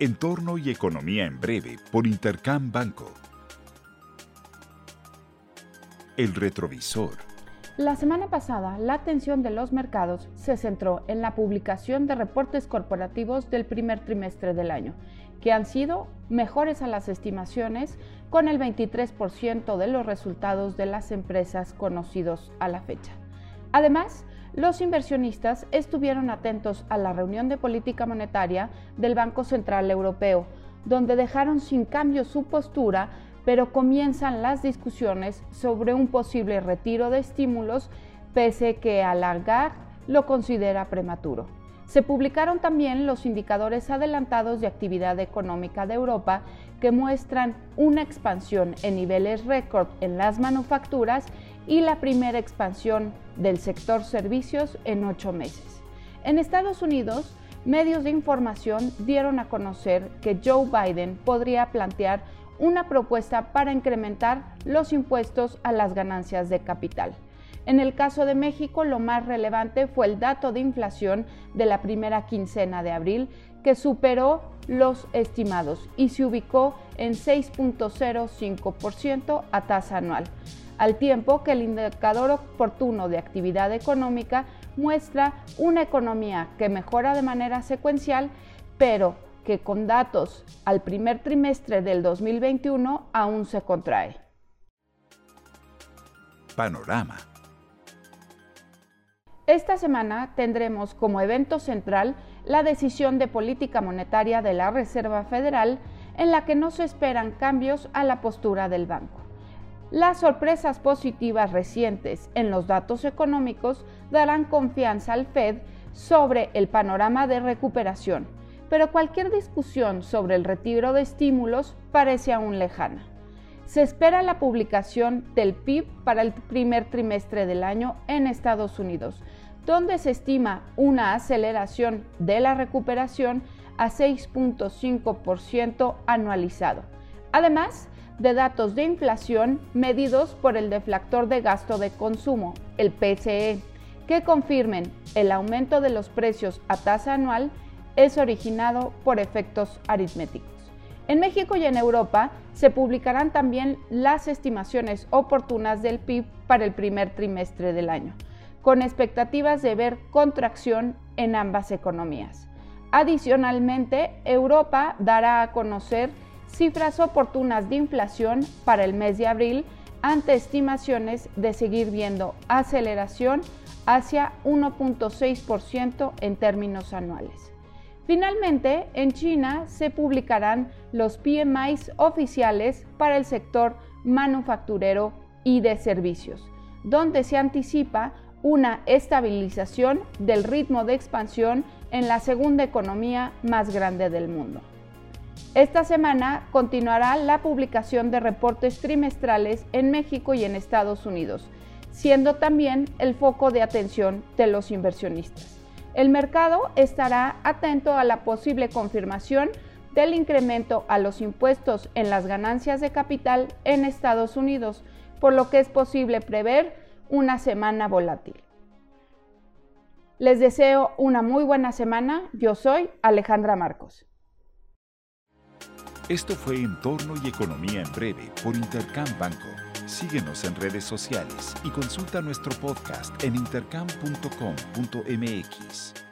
Entorno y Economía en Breve por Intercam Banco. El retrovisor. La semana pasada, la atención de los mercados se centró en la publicación de reportes corporativos del primer trimestre del año, que han sido mejores a las estimaciones con el 23% de los resultados de las empresas conocidos a la fecha. Además, los inversionistas estuvieron atentos a la reunión de política monetaria del Banco Central Europeo, donde dejaron sin cambio su postura, pero comienzan las discusiones sobre un posible retiro de estímulos, pese que alargar lo considera prematuro. Se publicaron también los indicadores adelantados de actividad económica de Europa que muestran una expansión en niveles récord en las manufacturas y la primera expansión del sector servicios en ocho meses. En Estados Unidos, medios de información dieron a conocer que Joe Biden podría plantear una propuesta para incrementar los impuestos a las ganancias de capital. En el caso de México, lo más relevante fue el dato de inflación de la primera quincena de abril, que superó los estimados y se ubicó en 6.05% a tasa anual al tiempo que el indicador oportuno de actividad económica muestra una economía que mejora de manera secuencial, pero que con datos al primer trimestre del 2021 aún se contrae. Panorama. Esta semana tendremos como evento central la decisión de política monetaria de la Reserva Federal en la que no se esperan cambios a la postura del banco. Las sorpresas positivas recientes en los datos económicos darán confianza al Fed sobre el panorama de recuperación, pero cualquier discusión sobre el retiro de estímulos parece aún lejana. Se espera la publicación del PIB para el primer trimestre del año en Estados Unidos, donde se estima una aceleración de la recuperación a 6.5% anualizado. Además, de datos de inflación medidos por el deflactor de gasto de consumo, el PCE, que confirmen el aumento de los precios a tasa anual es originado por efectos aritméticos. En México y en Europa se publicarán también las estimaciones oportunas del PIB para el primer trimestre del año, con expectativas de ver contracción en ambas economías. Adicionalmente, Europa dará a conocer cifras oportunas de inflación para el mes de abril ante estimaciones de seguir viendo aceleración hacia 1.6% en términos anuales. Finalmente, en China se publicarán los PMIs oficiales para el sector manufacturero y de servicios, donde se anticipa una estabilización del ritmo de expansión en la segunda economía más grande del mundo. Esta semana continuará la publicación de reportes trimestrales en México y en Estados Unidos, siendo también el foco de atención de los inversionistas. El mercado estará atento a la posible confirmación del incremento a los impuestos en las ganancias de capital en Estados Unidos, por lo que es posible prever una semana volátil. Les deseo una muy buena semana. Yo soy Alejandra Marcos. Esto fue Entorno y Economía en Breve por Intercam Banco. Síguenos en redes sociales y consulta nuestro podcast en intercam.com.mx.